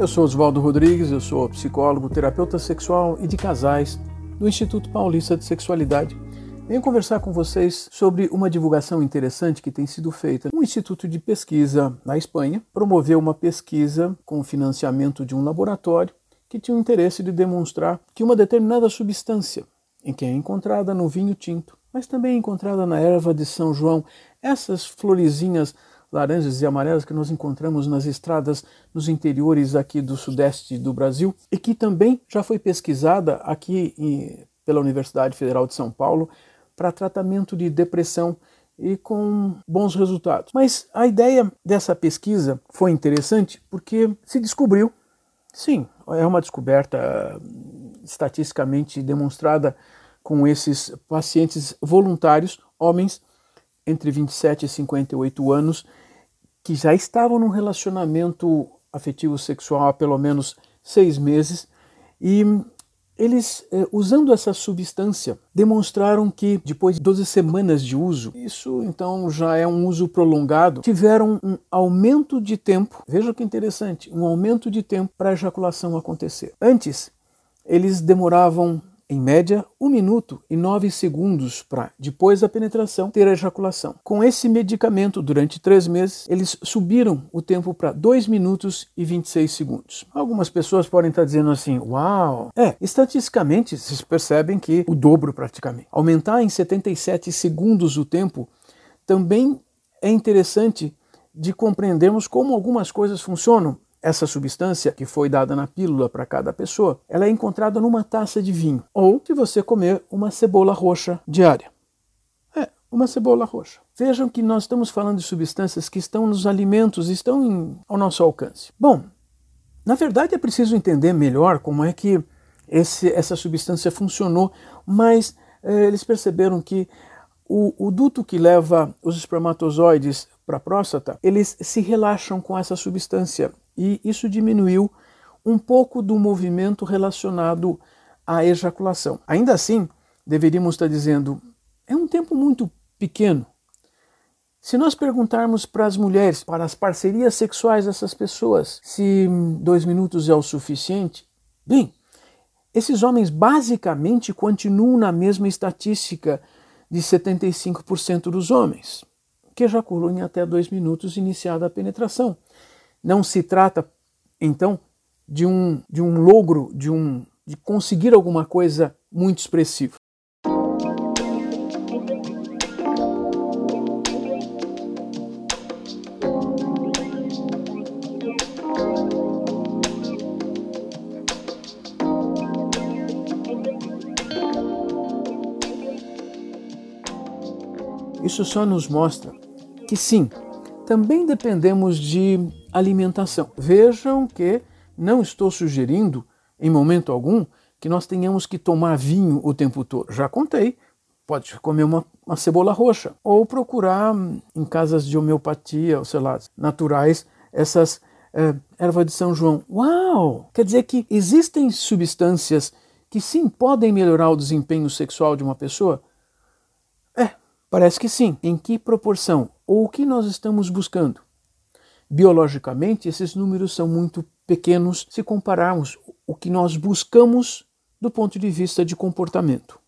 eu sou Oswaldo Rodrigues, eu sou psicólogo, terapeuta sexual e de casais do Instituto Paulista de Sexualidade. Venho conversar com vocês sobre uma divulgação interessante que tem sido feita. Um instituto de pesquisa na Espanha promoveu uma pesquisa com financiamento de um laboratório que tinha o interesse de demonstrar que uma determinada substância, em que é encontrada no vinho tinto, mas também encontrada na erva de São João, essas florezinhas laranjas e amarelas que nós encontramos nas estradas nos interiores aqui do sudeste do Brasil e que também já foi pesquisada aqui em, pela Universidade Federal de São Paulo para tratamento de depressão e com bons resultados. Mas a ideia dessa pesquisa foi interessante porque se descobriu, sim, é uma descoberta estatisticamente demonstrada com esses pacientes voluntários, homens entre 27 e 58 anos, que já estavam num relacionamento afetivo sexual há pelo menos seis meses e eles, eh, usando essa substância, demonstraram que depois de 12 semanas de uso, isso então já é um uso prolongado, tiveram um aumento de tempo, veja que interessante, um aumento de tempo para a ejaculação acontecer. Antes, eles demoravam em média, 1 minuto e 9 segundos para, depois da penetração, ter a ejaculação. Com esse medicamento, durante três meses, eles subiram o tempo para 2 minutos e 26 segundos. Algumas pessoas podem estar dizendo assim: Uau! É, estatisticamente, vocês percebem que o dobro praticamente. Aumentar em 77 segundos o tempo também é interessante de compreendermos como algumas coisas funcionam essa substância que foi dada na pílula para cada pessoa, ela é encontrada numa taça de vinho ou se você comer uma cebola roxa diária. É, uma cebola roxa. Vejam que nós estamos falando de substâncias que estão nos alimentos, estão em, ao nosso alcance. Bom, na verdade é preciso entender melhor como é que esse, essa substância funcionou, mas é, eles perceberam que o, o duto que leva os espermatozoides para a próstata, eles se relaxam com essa substância e isso diminuiu um pouco do movimento relacionado à ejaculação. Ainda assim, deveríamos estar dizendo, é um tempo muito pequeno. Se nós perguntarmos para as mulheres, para as parcerias sexuais dessas pessoas, se dois minutos é o suficiente, bem, esses homens basicamente continuam na mesma estatística de 75% dos homens, que ejaculam em até dois minutos iniciada a penetração. Não se trata, então, de um, de um logro, de, um, de conseguir alguma coisa muito expressiva. Isso só nos mostra que sim, também dependemos de alimentação. Vejam que não estou sugerindo, em momento algum, que nós tenhamos que tomar vinho o tempo todo. Já contei, pode comer uma, uma cebola roxa ou procurar hum, em casas de homeopatia, ou sei lá, naturais, essas é, erva de São João. Uau! Quer dizer que existem substâncias que sim podem melhorar o desempenho sexual de uma pessoa? É, parece que sim. Em que proporção? Ou o que nós estamos buscando? Biologicamente, esses números são muito pequenos se compararmos o que nós buscamos do ponto de vista de comportamento.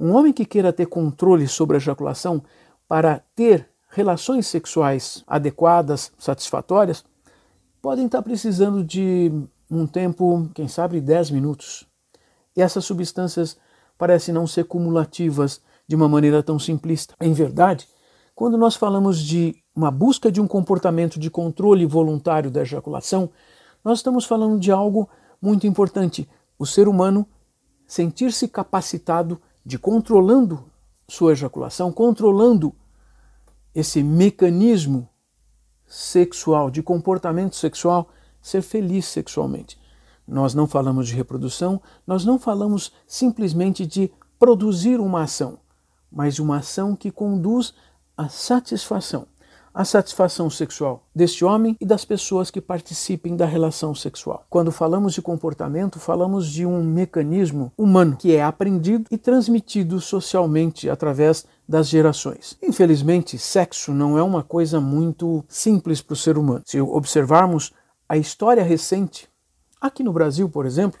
Um homem que queira ter controle sobre a ejaculação para ter relações sexuais adequadas, satisfatórias, podem estar precisando de um tempo, quem sabe, 10 minutos. E essas substâncias parecem não ser cumulativas de uma maneira tão simplista. Em verdade, quando nós falamos de uma busca de um comportamento de controle voluntário da ejaculação, nós estamos falando de algo muito importante: o ser humano sentir-se capacitado de controlando sua ejaculação, controlando esse mecanismo sexual, de comportamento sexual, ser feliz sexualmente. Nós não falamos de reprodução, nós não falamos simplesmente de produzir uma ação, mas uma ação que conduz à satisfação a satisfação sexual deste homem e das pessoas que participem da relação sexual. Quando falamos de comportamento, falamos de um mecanismo humano que é aprendido e transmitido socialmente através das gerações. Infelizmente, sexo não é uma coisa muito simples para o ser humano. Se observarmos a história recente, aqui no Brasil, por exemplo,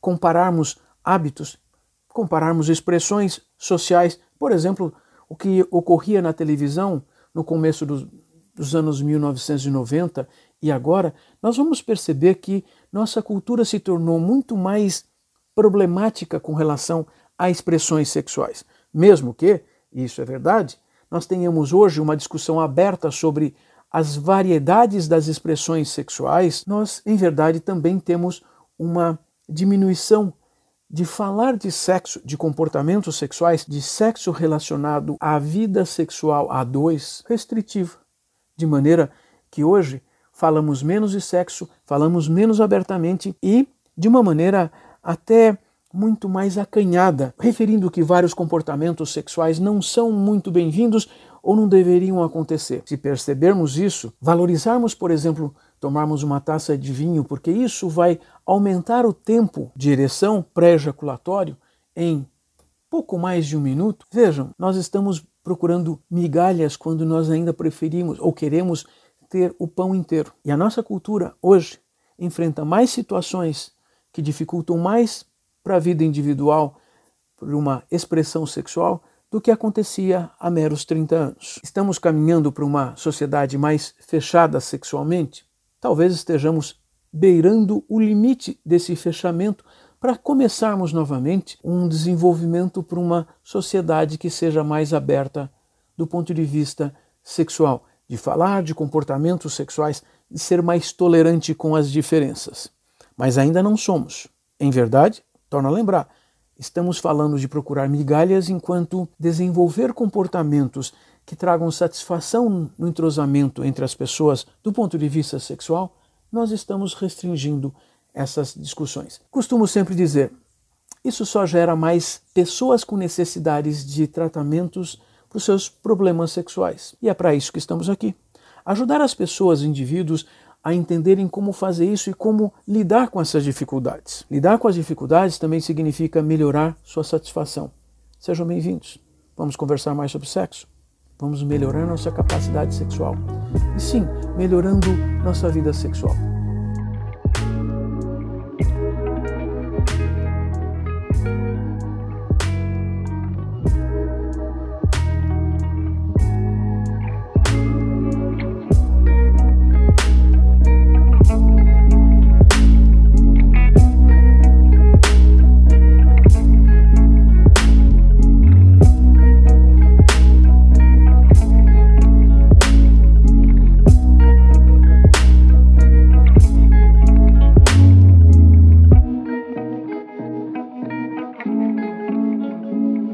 compararmos hábitos, compararmos expressões sociais, por exemplo, o que ocorria na televisão no começo dos, dos anos 1990 e agora, nós vamos perceber que nossa cultura se tornou muito mais problemática com relação a expressões sexuais. Mesmo que, e isso é verdade, nós tenhamos hoje uma discussão aberta sobre as variedades das expressões sexuais, nós, em verdade, também temos uma diminuição de falar de sexo, de comportamentos sexuais, de sexo relacionado à vida sexual a dois, restritiva. De maneira que hoje falamos menos de sexo, falamos menos abertamente e de uma maneira até muito mais acanhada, referindo que vários comportamentos sexuais não são muito bem-vindos ou não deveriam acontecer. Se percebermos isso, valorizarmos, por exemplo, tomarmos uma taça de vinho, porque isso vai aumentar o tempo de ereção pré-ejaculatório em pouco mais de um minuto. Vejam, nós estamos procurando migalhas quando nós ainda preferimos ou queremos ter o pão inteiro. E a nossa cultura hoje enfrenta mais situações que dificultam mais para a vida individual por uma expressão sexual do que acontecia há meros 30 anos. Estamos caminhando para uma sociedade mais fechada sexualmente? Talvez estejamos beirando o limite desse fechamento para começarmos novamente um desenvolvimento para uma sociedade que seja mais aberta do ponto de vista sexual, de falar de comportamentos sexuais, de ser mais tolerante com as diferenças. Mas ainda não somos. Em verdade, torno a lembrar, Estamos falando de procurar migalhas enquanto desenvolver comportamentos que tragam satisfação no entrosamento entre as pessoas do ponto de vista sexual, nós estamos restringindo essas discussões. Costumo sempre dizer, isso só gera mais pessoas com necessidades de tratamentos para os seus problemas sexuais. E é para isso que estamos aqui. Ajudar as pessoas, indivíduos, a entenderem como fazer isso e como lidar com essas dificuldades. Lidar com as dificuldades também significa melhorar sua satisfação. Sejam bem-vindos. Vamos conversar mais sobre sexo? Vamos melhorar nossa capacidade sexual. E sim, melhorando nossa vida sexual.